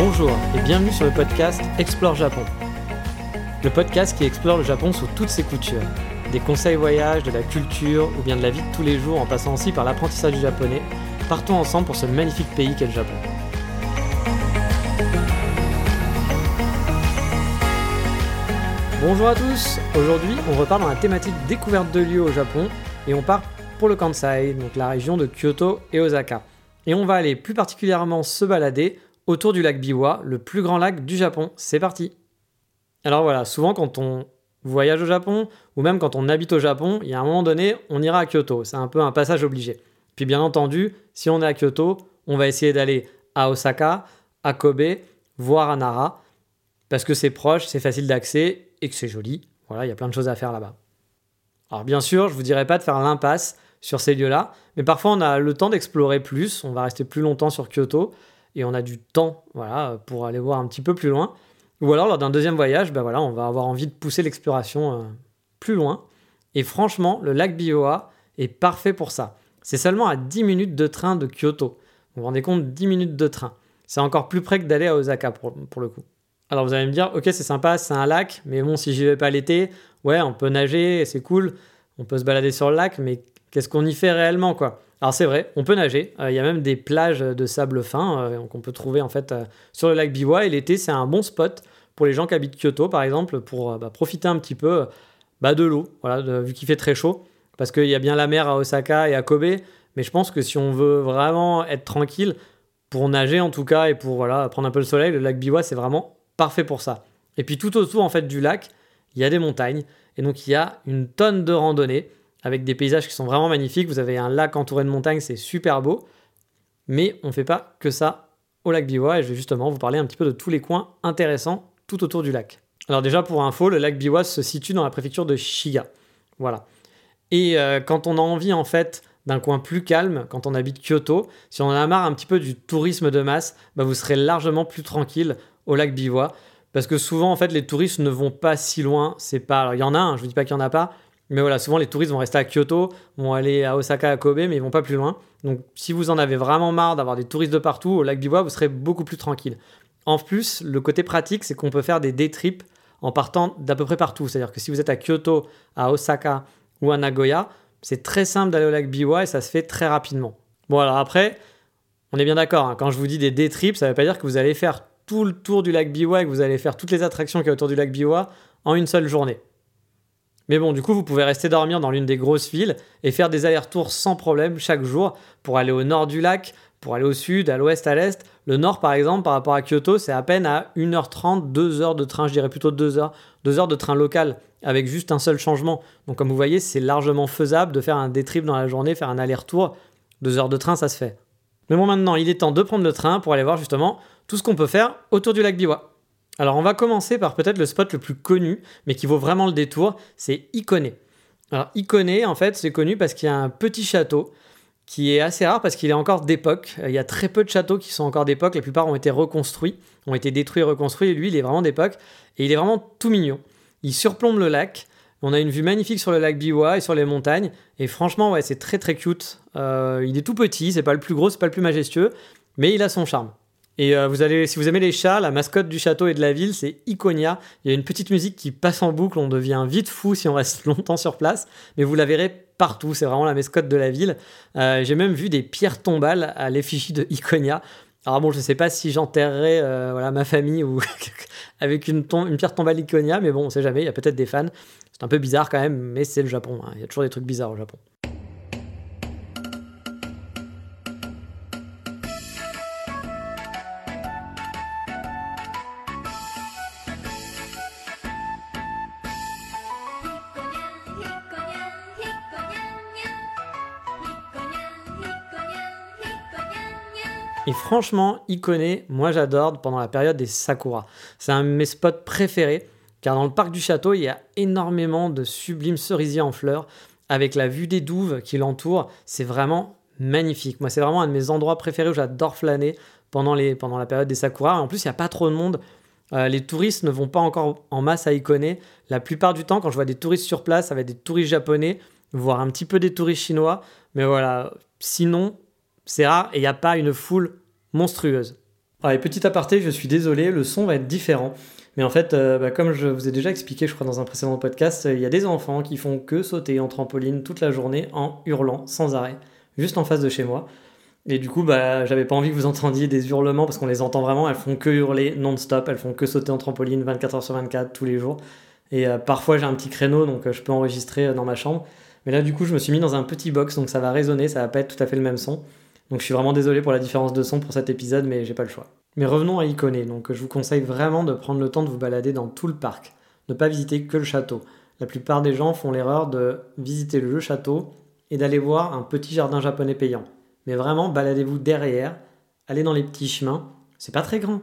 Bonjour et bienvenue sur le podcast Explore Japon. Le podcast qui explore le Japon sous toutes ses coutures. Des conseils voyage, de la culture ou bien de la vie de tous les jours en passant aussi par l'apprentissage du japonais. Partons ensemble pour ce magnifique pays qu'est le Japon. Bonjour à tous, aujourd'hui on repart dans la thématique découverte de lieux au Japon et on part pour le Kansai, donc la région de Kyoto et Osaka. Et on va aller plus particulièrement se balader autour du lac Biwa, le plus grand lac du Japon. C'est parti Alors voilà, souvent quand on voyage au Japon, ou même quand on habite au Japon, il y a un moment donné, on ira à Kyoto. C'est un peu un passage obligé. Puis bien entendu, si on est à Kyoto, on va essayer d'aller à Osaka, à Kobe, voire à Nara, parce que c'est proche, c'est facile d'accès et que c'est joli. Voilà, il y a plein de choses à faire là-bas. Alors bien sûr, je vous dirais pas de faire l'impasse sur ces lieux-là, mais parfois on a le temps d'explorer plus, on va rester plus longtemps sur Kyoto et on a du temps, voilà, pour aller voir un petit peu plus loin. Ou alors lors d'un deuxième voyage, ben voilà, on va avoir envie de pousser l'exploration euh, plus loin. Et franchement, le lac Biwa est parfait pour ça. C'est seulement à 10 minutes de train de Kyoto. Vous vous rendez compte, 10 minutes de train. C'est encore plus près que d'aller à Osaka pour, pour le coup. Alors vous allez me dire, ok, c'est sympa, c'est un lac, mais bon, si j'y vais pas l'été, ouais, on peut nager, c'est cool, on peut se balader sur le lac, mais qu'est-ce qu'on y fait réellement, quoi? Alors c'est vrai, on peut nager. Euh, il y a même des plages de sable fin euh, qu'on peut trouver en fait euh, sur le lac Biwa. Et l'été, c'est un bon spot pour les gens qui habitent Kyoto, par exemple, pour bah, profiter un petit peu bah, de l'eau, voilà, vu qu'il fait très chaud. Parce qu'il y a bien la mer à Osaka et à Kobe, mais je pense que si on veut vraiment être tranquille, pour nager en tout cas et pour voilà prendre un peu le soleil, le lac Biwa c'est vraiment parfait pour ça. Et puis tout autour en fait du lac, il y a des montagnes et donc il y a une tonne de randonnées avec des paysages qui sont vraiment magnifiques. Vous avez un lac entouré de montagnes, c'est super beau. Mais on ne fait pas que ça au lac Biwa et je vais justement vous parler un petit peu de tous les coins intéressants tout autour du lac. Alors déjà pour info, le lac Biwa se situe dans la préfecture de Shiga. Voilà. Et euh, quand on a envie en fait d'un coin plus calme, quand on habite Kyoto, si on en a marre un petit peu du tourisme de masse, bah, vous serez largement plus tranquille au lac Biwa. Parce que souvent, en fait, les touristes ne vont pas si loin. C'est pas. Alors, il y en a, je vous dis pas qu'il y en a pas, mais voilà, souvent les touristes vont rester à Kyoto, vont aller à Osaka, à Kobe, mais ils vont pas plus loin. Donc, si vous en avez vraiment marre d'avoir des touristes de partout, au lac Biwa, vous serez beaucoup plus tranquille. En plus, le côté pratique, c'est qu'on peut faire des day trips en partant d'à peu près partout. C'est-à-dire que si vous êtes à Kyoto, à Osaka ou à Nagoya, c'est très simple d'aller au lac Biwa et ça se fait très rapidement. Bon, alors après, on est bien d'accord, hein, quand je vous dis des day trips, ça ne veut pas dire que vous allez faire tout le tour du lac Biwa et que vous allez faire toutes les attractions qu'il y a autour du lac Biwa en une seule journée. Mais bon, du coup, vous pouvez rester dormir dans l'une des grosses villes et faire des allers-retours sans problème chaque jour pour aller au nord du lac, pour aller au sud, à l'ouest, à l'est. Le nord, par exemple, par rapport à Kyoto, c'est à peine à 1h30, 2 heures de train, je dirais plutôt 2 heures, 2 heures de train local avec juste un seul changement. Donc, comme vous voyez, c'est largement faisable de faire un détrip dans la journée, faire un aller-retour. 2 heures de train, ça se fait. Mais bon, maintenant, il est temps de prendre le train pour aller voir justement tout ce qu'on peut faire autour du lac Biwa. Alors on va commencer par peut-être le spot le plus connu, mais qui vaut vraiment le détour, c'est Ikone. Alors Ikone, en fait, c'est connu parce qu'il y a un petit château qui est assez rare parce qu'il est encore d'époque. Il y a très peu de châteaux qui sont encore d'époque, la plupart ont été reconstruits, ont été détruits et reconstruits, et lui, il est vraiment d'époque, et il est vraiment tout mignon. Il surplombe le lac, on a une vue magnifique sur le lac Biwa et sur les montagnes, et franchement, ouais, c'est très très cute. Euh, il est tout petit, c'est pas le plus gros, c'est pas le plus majestueux, mais il a son charme. Et euh, vous allez, si vous aimez les chats, la mascotte du château et de la ville, c'est Iconia. Il y a une petite musique qui passe en boucle, on devient vite fou si on reste longtemps sur place, mais vous la verrez partout, c'est vraiment la mascotte de la ville. Euh, j'ai même vu des pierres tombales à l'effigie de Iconia. Alors bon, je ne sais pas si j'enterrerai euh, voilà, ma famille ou avec une, pierre tombale Iconia, mais bon, on ne sait jamais, il y a peut-être des fans. C'est un peu bizarre quand même, mais c'est le Japon, hein. il y a toujours des trucs bizarres au Japon. Franchement, Ikone, moi j'adore pendant la période des sakura. C'est un de mes spots préférés, car dans le parc du château, il y a énormément de sublimes cerisiers en fleurs, avec la vue des douves qui l'entourent. C'est vraiment magnifique. Moi, c'est vraiment un de mes endroits préférés où j'adore flâner pendant, la période des sakura. En plus, il n'y a pas trop de monde. Euh, les touristes ne vont pas encore en masse à Ikone. La plupart du temps, quand je vois des touristes sur place, ça va être des touristes japonais, voire un petit peu des touristes chinois. Mais voilà, sinon, c'est rare et il n'y a pas une foule monstrueuse. Allez, petit aparté, je suis désolé, le son va être différent. Mais en fait, euh, bah, comme je vous ai déjà expliqué, je crois, dans un précédent podcast, il y a des enfants qui font que sauter en trampoline toute la journée en hurlant sans arrêt, juste en face de chez moi. Et du coup, bah, j'avais pas envie que vous entendiez des hurlements parce qu'on les entend vraiment. Elles font que hurler non-stop, elles font que sauter en trampoline 24 h sur 24 tous les jours. Et euh, parfois, j'ai un petit créneau donc euh, je peux enregistrer dans ma chambre. Mais là, du coup, je me suis mis dans un petit box donc ça va résonner, ça va pas être tout à fait le même son. Donc je suis vraiment désolé pour la différence de son pour cet épisode, mais j'ai pas le choix. Mais revenons à Icone, donc je vous conseille vraiment de prendre le temps de vous balader dans tout le parc, ne pas visiter que le château. La plupart des gens font l'erreur de visiter le château et d'aller voir un petit jardin japonais payant. Mais vraiment, baladez-vous derrière, allez dans les petits chemins, c'est pas très grand.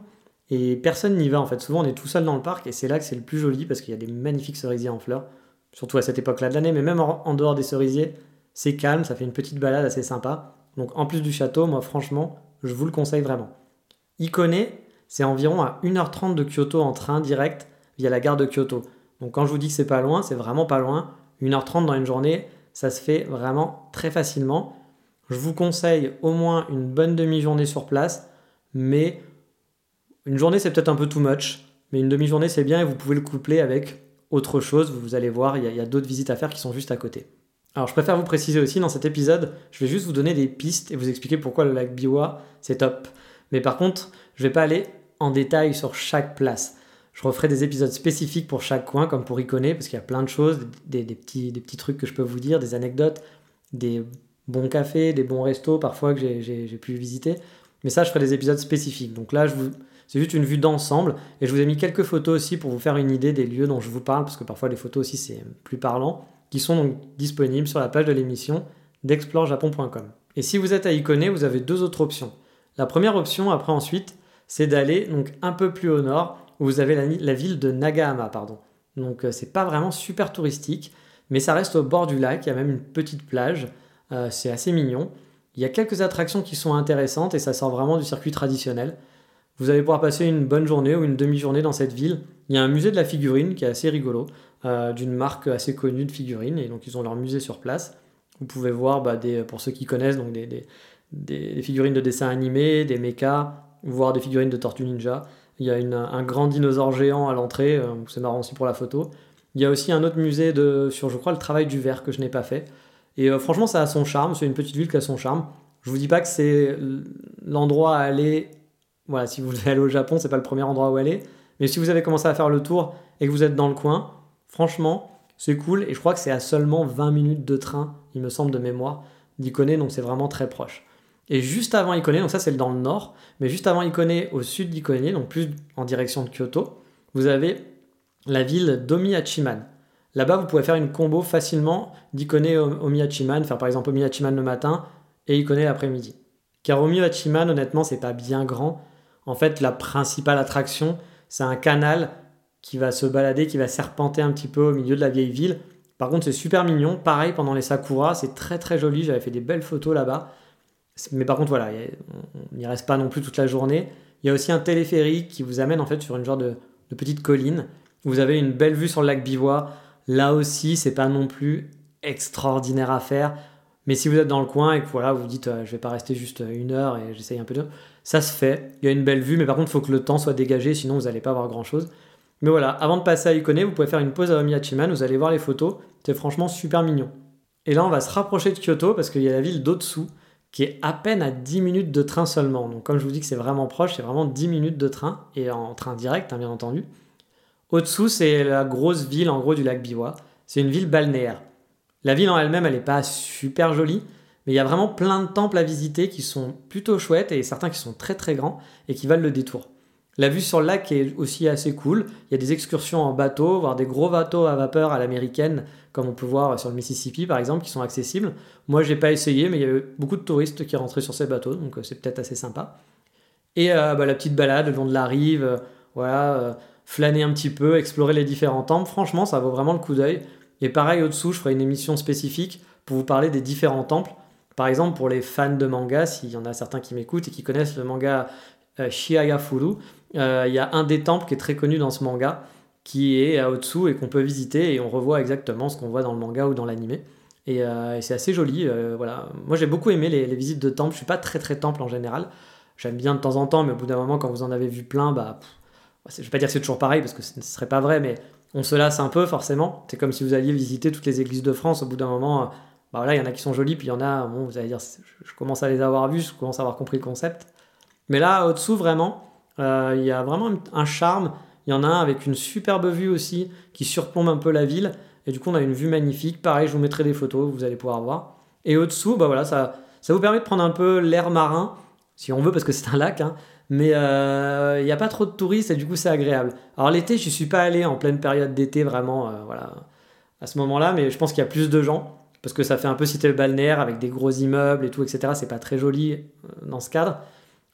Et personne n'y va en fait, souvent on est tout seul dans le parc et c'est là que c'est le plus joli parce qu'il y a des magnifiques cerisiers en fleurs, surtout à cette époque-là de l'année, mais même en dehors des cerisiers, c'est calme, ça fait une petite balade assez sympa. Donc en plus du château, moi franchement, je vous le conseille vraiment. Ikone, c'est environ à 1h30 de Kyoto en train direct via la gare de Kyoto. Donc quand je vous dis que c'est pas loin, c'est vraiment pas loin. 1h30 dans une journée, ça se fait vraiment très facilement. Je vous conseille au moins une bonne demi-journée sur place, mais une journée c'est peut-être un peu too much, mais une demi-journée c'est bien et vous pouvez le coupler avec autre chose. Vous allez voir, il y a, d'autres visites à faire qui sont juste à côté. Alors je préfère vous préciser aussi dans cet épisode, je vais juste vous donner des pistes et vous expliquer pourquoi le lac Biwa c'est top. Mais par contre, je vais pas aller en détail sur chaque place. Je referai des épisodes spécifiques pour chaque coin, comme pour Iconé, parce qu'il y a plein de choses, des, petits, trucs que je peux vous dire, des anecdotes, des bons cafés, des bons restos parfois que j'ai pu visiter. Mais ça, je ferai des épisodes spécifiques. Donc là, vous, c'est juste une vue d'ensemble. Et je vous ai mis quelques photos aussi pour vous faire une idée des lieux dont je vous parle, parce que parfois les photos aussi c'est plus parlant qui sont donc disponibles sur la page de l'émission d'explorejapon.com. Et si vous êtes à Icone, vous avez deux autres options. La première option, après ensuite, c'est d'aller donc un peu plus au nord, où vous avez la, ville de Nagahama, pardon. Donc euh, c'est pas vraiment super touristique, mais ça reste au bord du lac, il y a même une petite plage, euh, c'est assez mignon. Il y a quelques attractions qui sont intéressantes et ça sort vraiment du circuit traditionnel. Vous allez pouvoir passer une bonne journée ou une demi-journée dans cette ville. Il y a un musée de la figurine qui est assez rigolo. Euh, d'une marque assez connue de figurines, et donc ils ont leur musée sur place. Vous pouvez voir, bah, pour ceux qui connaissent, donc des, figurines de dessins animés, des mechas, voire des figurines de Tortue Ninja. Il y a un grand dinosaure géant à l'entrée, euh, c'est marrant aussi pour la photo. Il y a aussi un autre musée sur, je crois, le travail du verre que je n'ai pas fait. Et euh, franchement, ça a son charme, c'est une petite ville qui a son charme. Je vous dis pas que c'est l'endroit à aller. Voilà, si vous voulez aller au Japon, c'est pas le premier endroit où aller. Mais si vous avez commencé à faire le tour et que vous êtes dans le coin, Franchement, c'est cool et je crois que c'est à seulement 20 minutes de train, il me semble de mémoire, d'Ikone, donc c'est vraiment très proche. Et juste avant Ikone, donc ça c'est dans le nord, mais juste avant Ikone, au sud d'Ikone, donc plus en direction de Kyoto, vous avez la ville d'Omiyachiman. Là-bas, vous pouvez faire une combo facilement d'Ikone Omiyachiman, faire par exemple Omiyachiman le matin et Ikone l'après-midi. Car Omiyachiman, honnêtement, c'est pas bien grand. En fait, la principale attraction, c'est un canal qui va se balader, qui va serpenter un petit peu au milieu de la vieille ville. Par contre, c'est super mignon. Pareil, pendant les Sakura, c'est très très joli. J'avais fait des belles photos là-bas. Mais par contre, voilà, on n'y reste pas non plus toute la journée. Il y a aussi un téléphérique qui vous amène en fait sur une genre de, petite colline. Vous avez une belle vue sur le lac Bivois. Là aussi, c'est pas non plus extraordinaire à faire. Mais si vous êtes dans le coin et que voilà, vous dites euh, je vais pas rester juste une heure et j'essaye un peu de. Ça se fait. Il y a une belle vue, mais par contre, il faut que le temps soit dégagé, sinon vous n'allez pas voir grand chose. Mais voilà, avant de passer à Ikone, vous pouvez faire une pause à Omiyachiman, vous allez voir les photos, c'est franchement super mignon. Et là, on va se rapprocher de Kyoto parce qu'il y a la ville d'Otsu qui est à peine à 10 minutes de train seulement. Donc, comme je vous dis que c'est vraiment proche, c'est vraiment 10 minutes de train et en train direct, hein, bien entendu. Otsu, c'est la grosse ville en gros du lac Biwa. C'est une ville balnéaire. La ville en elle-même, elle n'est pas super jolie, mais il y a vraiment plein de temples à visiter qui sont plutôt chouettes et certains qui sont très très grands et qui valent le détour. La vue sur le lac est aussi assez cool. Il y a des excursions en bateau, voire des gros bateaux à vapeur à l'américaine, comme on peut voir sur le Mississippi par exemple, qui sont accessibles. Moi, j'ai pas essayé, mais il y avait beaucoup de touristes qui rentraient sur ces bateaux, donc euh, c'est peut-être assez sympa. Et bah, la petite balade le long de la rive, voilà, flâner un petit peu, explorer les différents temples. Franchement, ça vaut vraiment le coup d'œil. Et pareil, au-dessous, je ferai une émission spécifique pour vous parler des différents temples. Par exemple, pour les fans de manga, s'il y en a certains qui m'écoutent et qui connaissent le manga euh, Euh, il y a un des temples qui est très connu dans ce manga, qui est à Otsu et qu'on peut visiter et on revoit exactement ce qu'on voit dans le manga ou dans l'animé. Et, euh, c'est assez joli. voilà. Moi j'ai beaucoup aimé les, visites de temples. Je suis pas très très temple en général. J'aime bien de temps en temps, mais au bout d'un moment, quand vous en avez vu plein, bah, je vais pas dire que c'est toujours pareil parce que ce ne serait pas vrai, mais on se lasse un peu forcément. C'est comme si vous alliez visiter toutes les églises de France. Au bout d'un moment, bah voilà, il y en a qui sont jolies, puis il y en a, bon, vous allez dire, je commence à les avoir vus, je commence à avoir compris le concept. Mais là, au-dessous, vraiment, euh, il y a vraiment un charme. Il y en a un avec une superbe vue aussi, qui surplombe un peu la ville. Et du coup, on a une vue magnifique. Pareil, je vous mettrai des photos, vous allez pouvoir voir. Et au-dessous, bah voilà, ça, ça vous permet de prendre un peu l'air marin, si on veut, parce que c'est un lac. Hein. Mais euh, il n'y a pas trop de touristes et du coup, c'est agréable. Alors l'été, je suis pas allé en pleine période d'été, vraiment, euh, voilà, à ce moment-là, mais je pense qu'il y a plus de gens parce que ça fait un peu le balnéaire avec des gros immeubles et tout, etc. C'est pas très joli euh, dans ce cadre.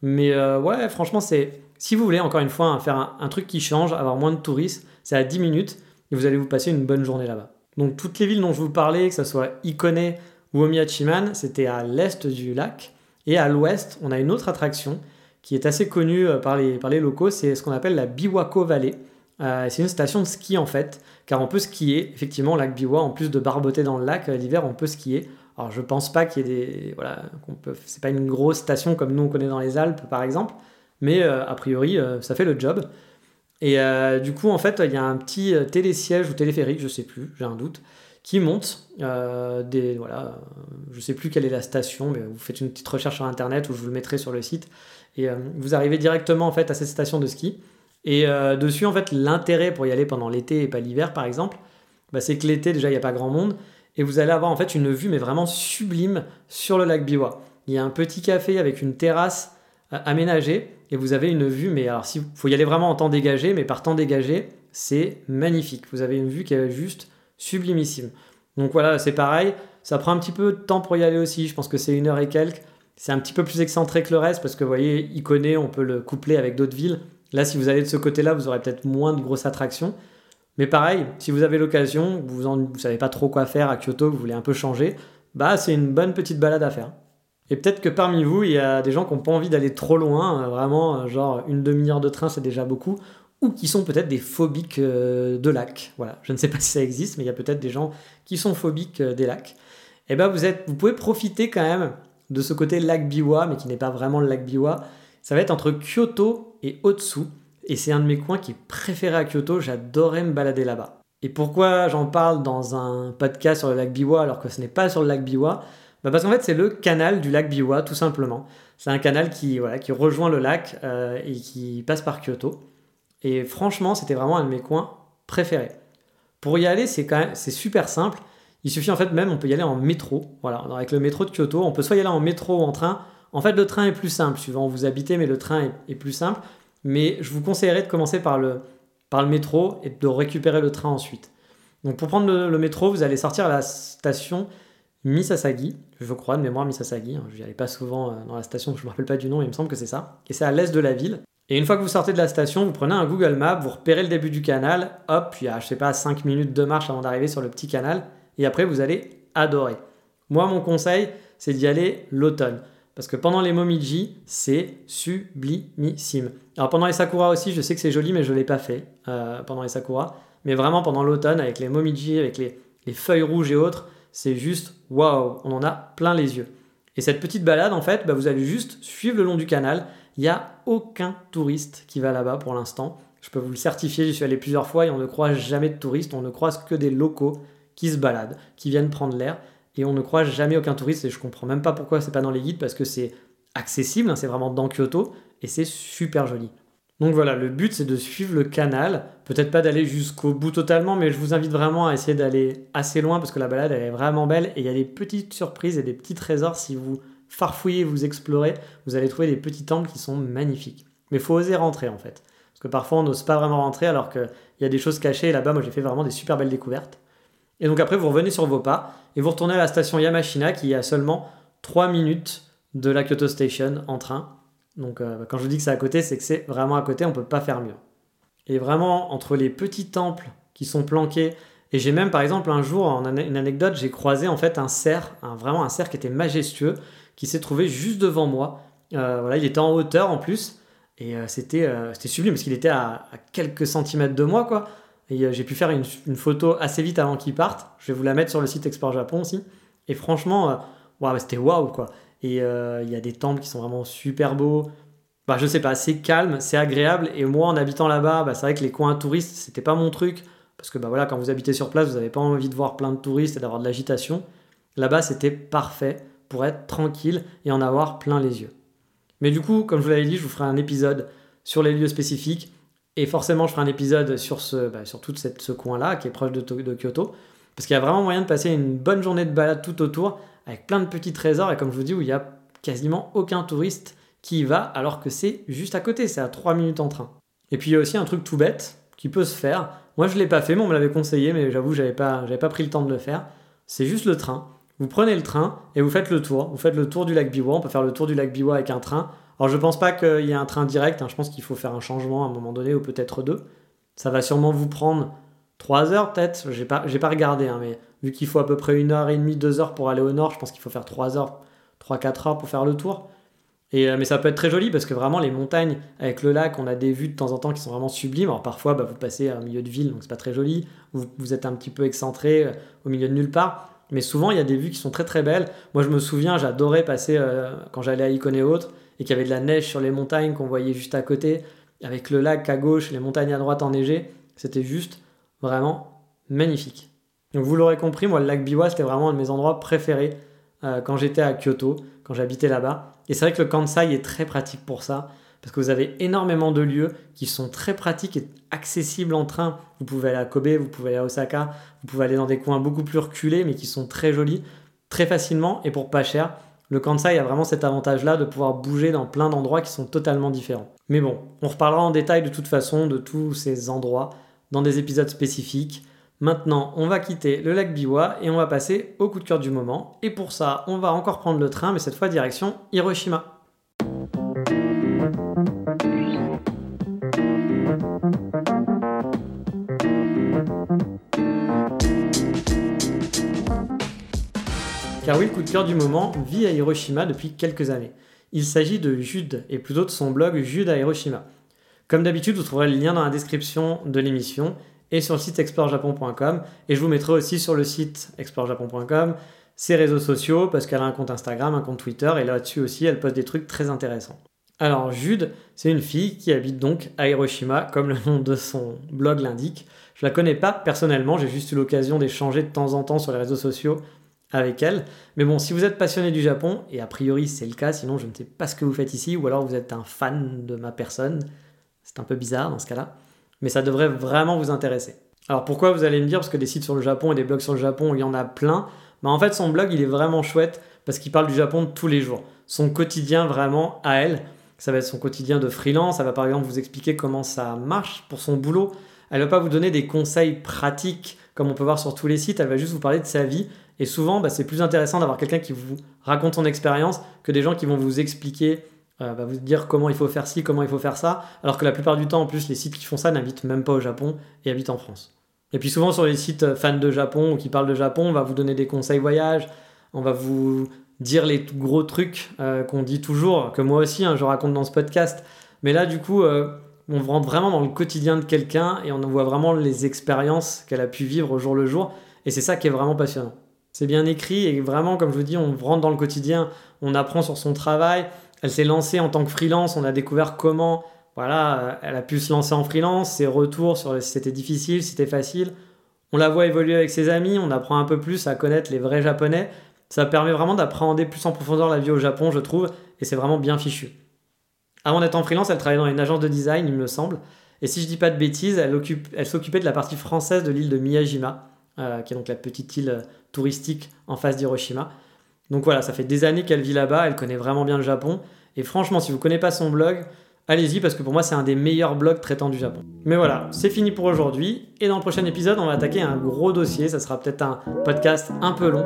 Mais euh, ouais, franchement, c'est. Si vous voulez, encore une fois, hein, faire un, truc qui change, avoir moins de touristes, c'est à 10 minutes et vous allez vous passer une bonne journée là-bas. Donc, toutes les villes dont je vous parlais, que ce soit Ikone ou Omiyachiman, c'était à l'est du lac. Et à l'ouest, on a une autre attraction qui est assez connue euh, par les, par les locaux, c'est ce qu'on appelle la Biwako Valley. c'est une station de ski en fait, car on peut skier, effectivement, au lac Biwa, en plus de barboter dans le lac, euh, l'hiver, on peut skier. Alors, je pense pas qu'il y ait des. Voilà, qu'on peut. C'est pas une grosse station comme nous on connaît dans les Alpes, par exemple, mais euh, a priori, euh, ça fait le job. Et du coup, en fait, il y a un petit télésiège ou téléphérique, je sais plus, j'ai un doute, qui monte. des, voilà, je sais plus quelle est la station, mais vous faites une petite recherche sur internet ou je vous le mettrai sur le site. Et vous arrivez directement en fait à cette station de ski. Et euh, dessus, en fait, l'intérêt pour y aller pendant l'été et pas l'hiver, par exemple, bah, c'est que l'été, déjà, il n'y a pas grand monde. Et vous allez avoir en fait une vue, mais vraiment sublime, sur le lac Biwa. Il y a un petit café avec une terrasse aménagée. Et vous avez une vue, mais alors, il faut y aller vraiment en temps dégagé, mais par temps dégagé, c'est magnifique. Vous avez une vue qui est juste sublimissime. Donc voilà, c'est pareil. Ça prend un petit peu de temps pour y aller aussi. Je pense que c'est une heure et quelques. C'est un petit peu plus excentré que le reste parce que vous voyez, Icône, on peut le coupler avec d'autres villes. Là, si vous allez de ce côté-là, vous aurez peut-être moins de grosses attractions. Mais pareil, si vous avez l'occasion, vous ne savez pas trop quoi faire à Kyoto, vous voulez un peu changer, bah c'est une bonne petite balade à faire. Et peut-être que parmi vous, il y a des gens qui n'ont pas envie d'aller trop loin, euh, vraiment, euh, genre une demi-heure de train, c'est déjà beaucoup, ou qui sont peut-être des phobiques euh, de lacs. Voilà, je ne sais pas si ça existe, mais il y a peut-être des gens qui sont phobiques des lacs. Et eh ben vous, vous pouvez profiter quand même de ce côté lac Biwa, mais qui n'est pas vraiment le lac Biwa. Ça va être entre Kyoto et Otsu. Et c'est un de mes coins qui est préféré à Kyoto, j'adorais me balader là-bas. Et pourquoi j'en parle dans un podcast sur le lac Biwa alors que ce n'est pas sur le lac Biwa? Bah Parce qu'en fait c'est le canal du lac Biwa tout simplement. C'est un canal qui, rejoint le lac euh, et qui passe par Kyoto. Et franchement c'était vraiment un de mes coins préférés. Pour y aller c'est super simple. Il suffit en fait même on peut y aller en métro. Voilà, avec le métro de Kyoto, on peut soit y aller en métro ou en train. En fait, le train est plus simple, suivant où vous habitez, mais le train est, plus simple. Mais je vous conseillerais de commencer par le, par le métro et de récupérer le train ensuite. Donc pour prendre le, métro, vous allez sortir à la station Misasagi, je crois, de mémoire Misasagi. Hein. Je n'y allais pas souvent euh, dans la station, je ne me rappelle pas du nom, il me semble que c'est ça. Et c'est à l'est de la ville. Et une fois que vous sortez de la station, vous prenez un Google Maps, vous repérez le début du canal, hop, y a, je sais pas, 5 minutes de marche avant d'arriver sur le petit canal, et après vous allez adorer. Moi, mon conseil, c'est d'y aller l'automne. Parce que pendant les Momiji, c'est sublimissime. Alors pendant les Sakura aussi, je sais que c'est joli, mais je ne l'ai pas fait euh, pendant les Sakura. Mais vraiment pendant l'automne, avec les Momiji, avec les, feuilles rouges et autres, c'est juste waouh, on en a plein les yeux. Et cette petite balade, en fait, bah, vous allez juste suivre le long du canal. Il n'y a aucun touriste qui va là-bas pour l'instant. Je peux vous le certifier, j'y suis allé plusieurs fois et on ne croise jamais de touristes, on ne croise que des locaux qui se baladent, qui viennent prendre l'air et on ne croise jamais aucun touriste et je comprends même pas pourquoi c'est pas dans les guides parce que c'est accessible, hein, c'est vraiment dans Kyoto et c'est super joli. Donc voilà, le but c'est de suivre le canal, peut-être pas d'aller jusqu'au bout totalement, mais je vous invite vraiment à essayer d'aller assez loin parce que la balade elle est vraiment belle et il y a des petites surprises et des petits trésors si vous farfouillez, vous explorez, vous allez trouver des petits temples qui sont magnifiques. Mais il faut oser rentrer en fait. Parce que parfois on n'ose pas vraiment rentrer alors qu'il y a des choses cachées et là-bas moi j'ai fait vraiment des super belles découvertes. Et donc après, vous revenez sur vos pas et vous retournez à la station Yamashina qui est à seulement 3 minutes de la Kyoto Station en train. Donc euh, quand je dis que c'est à côté, c'est que c'est vraiment à côté, on ne peut pas faire mieux. Et vraiment, entre les petits temples qui sont planqués, et j'ai même par exemple un jour, en une anecdote, j'ai croisé en fait un cerf, vraiment un cerf qui était majestueux, qui s'est trouvé juste devant moi. Euh, voilà, il était en hauteur en plus, et euh, c'était sublime parce qu'il était à, quelques centimètres de moi, quoi. Et j'ai pu faire une, photo assez vite avant qu'il parte. Je vais vous la mettre sur le site Export Japon aussi. Et franchement, c'était waouh, quoi. Et euh, il y a des temples qui sont vraiment super beaux. Bah, je sais pas, c'est calme, c'est agréable. Et moi, en habitant là-bas, bah, c'est vrai que les coins touristes, c'était pas mon truc. Parce que bah, voilà, quand vous habitez sur place, vous n'avez pas envie de voir plein de touristes et d'avoir de l'agitation. Là-bas, c'était parfait pour être tranquille et en avoir plein les yeux. Mais du coup, comme je vous l'avais dit, je vous ferai un épisode sur les lieux spécifiques. Et forcément, je ferai un épisode sur, ce, bah, sur tout cette, ce coin-là, qui est proche de, de Kyoto. Parce qu'il y a vraiment moyen de passer une bonne journée de balade tout autour avec plein de petits trésors et comme je vous dis où il y a quasiment aucun touriste qui y va alors que c'est juste à côté, c'est à 3 minutes en train. Et puis il y a aussi un truc tout bête qui peut se faire. Moi je l'ai pas fait, mais on me l'avait conseillé, mais j'avoue j'avais pas, j'avais pas pris le temps de le faire. C'est juste le train. Vous prenez le train et vous faites le tour. Vous faites le tour du lac Biwa. On peut faire le tour du lac Biwa avec un train. Alors je pense pas qu'il y ait un train direct. Hein. Je pense qu'il faut faire un changement à un moment donné ou peut-être deux. Ça va sûrement vous prendre 3 heures peut-être. J'ai pas, j'ai pas regardé, hein, mais vu qu'il faut à peu près une heure et demie, deux heures pour aller au nord, je pense qu'il faut faire 3 heures, 3-4 heures pour faire le tour. Et, euh, mais ça peut être très joli parce que vraiment les montagnes avec le lac, on a des vues de temps en temps qui sont vraiment sublimes. Alors parfois bah, vous passez au milieu de ville, donc c'est pas très joli. Vous, vous êtes un petit peu excentré euh, au milieu de nulle part. Mais souvent il y a des vues qui sont très très belles. Moi je me souviens, j'adorais passer euh, quand j'allais à Icône et autres et qu'il y avait de la neige sur les montagnes qu'on voyait juste à côté, avec le lac à gauche, les montagnes à droite enneigées. C'était juste vraiment magnifique. Donc vous l'aurez compris, moi le lac Biwa c'était vraiment un de mes endroits préférés euh, quand j'étais à Kyoto, quand j'habitais là-bas. Et c'est vrai que le Kansai est très pratique pour ça, parce que vous avez énormément de lieux qui sont très pratiques et accessibles en train. Vous pouvez aller à Kobe, vous pouvez aller à Osaka, vous pouvez aller dans des coins beaucoup plus reculés, mais qui sont très jolis, très facilement et pour pas cher. Le Kansai a vraiment cet avantage-là de pouvoir bouger dans plein d'endroits qui sont totalement différents. Mais bon, on reparlera en détail de toute façon de tous ces endroits dans des épisodes spécifiques. Maintenant, on va quitter le lac Biwa et on va passer au coup de cœur du moment. Et pour ça, on va encore prendre le train, mais cette fois direction Hiroshima. Car oui, le coup de cœur du moment vit à Hiroshima depuis quelques années. Il s'agit de Jude, et plutôt de son blog Jude à Hiroshima. Comme d'habitude, vous trouverez le lien dans la description de l'émission et sur le site explorejapon.com. Et je vous mettrai aussi sur le site explorejapon.com ses réseaux sociaux parce qu'elle a un compte Instagram, un compte Twitter et là-dessus aussi elle poste des trucs très intéressants. Alors Jude, c'est une fille qui habite donc à Hiroshima comme le nom de son blog l'indique. Je la connais pas personnellement, j'ai juste eu l'occasion d'échanger de temps en temps sur les réseaux sociaux avec elle. Mais bon, si vous êtes passionné du Japon, et a priori c'est le cas, sinon je ne sais pas ce que vous faites ici, ou alors vous êtes un fan de ma personne, c'est un peu bizarre dans ce cas-là mais ça devrait vraiment vous intéresser. Alors pourquoi vous allez me dire? Parce que des sites sur le Japon et des blogs sur le Japon, il y en a plein. Mais en fait, son blog, il est vraiment chouette parce qu'il parle du Japon tous les jours. Son quotidien vraiment à elle, ça va être son quotidien de freelance. Elle va par exemple vous expliquer comment ça marche pour son boulot. Elle va pas vous donner des conseils pratiques comme on peut voir sur tous les sites. Elle va juste vous parler de sa vie. Et souvent, bah, c'est plus intéressant d'avoir quelqu'un qui vous raconte son expérience que des gens qui vont vous expliquer euh, va vous dire comment il faut faire ci, comment il faut faire ça, alors que la plupart du temps, en plus, les sites qui font ça n'habitent même pas au Japon et habitent en France. Et puis souvent sur les sites euh, fans de Japon ou qui parlent de Japon, on va vous donner des conseils voyage, on va vous dire les gros trucs euh, qu'on dit toujours, que moi aussi hein, je raconte dans ce podcast. Mais là, du coup, on rentre vraiment dans le quotidien de quelqu'un et on voit vraiment les expériences qu'elle a pu vivre au jour le jour. Et c'est ça qui est vraiment passionnant. C'est bien écrit et vraiment, comme je vous dis, on rentre dans le quotidien, on apprend sur son travail, elle s'est lancée en tant que freelance. On a découvert comment, voilà, euh, elle a pu se lancer en freelance, ses retours sur si c'était difficile, si c'était facile. On la voit évoluer avec ses amis, on apprend un peu plus à connaître les vrais japonais. Ça permet vraiment d'appréhender plus en profondeur la vie au Japon, je trouve, et c'est vraiment bien fichu. Avant d'être en freelance, elle travaillait dans une agence de design, il me semble. Et si je dis pas de bêtises, elle, s'occupait de la partie française de l'île de Miyajima, euh, qui est donc la petite île euh, touristique en face d'Hiroshima. Donc voilà, ça fait des années qu'elle vit là-bas, elle connaît vraiment bien le Japon. Et franchement, si vous ne connaissez pas son blog, allez-y parce que pour moi c'est un des meilleurs blogs traitant du Japon. Mais voilà, c'est fini pour aujourd'hui et dans le prochain épisode on va attaquer un gros dossier, ça sera peut-être un podcast un peu long,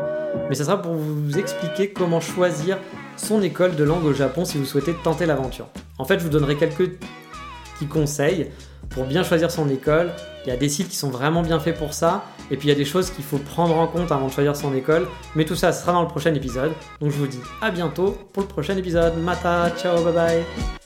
mais ça sera pour vous expliquer comment choisir son école de langue au Japon si vous souhaitez tenter l'aventure. En fait je vous donnerai quelques petits conseils pour bien choisir son école. Il y a des sites qui sont vraiment bien faits pour ça. Et puis il y a des choses qu'il faut prendre en compte avant de choisir son école. Mais tout ça, sera dans le prochain épisode. Donc je vous dis à bientôt pour le prochain épisode. Mata, ciao, bye bye.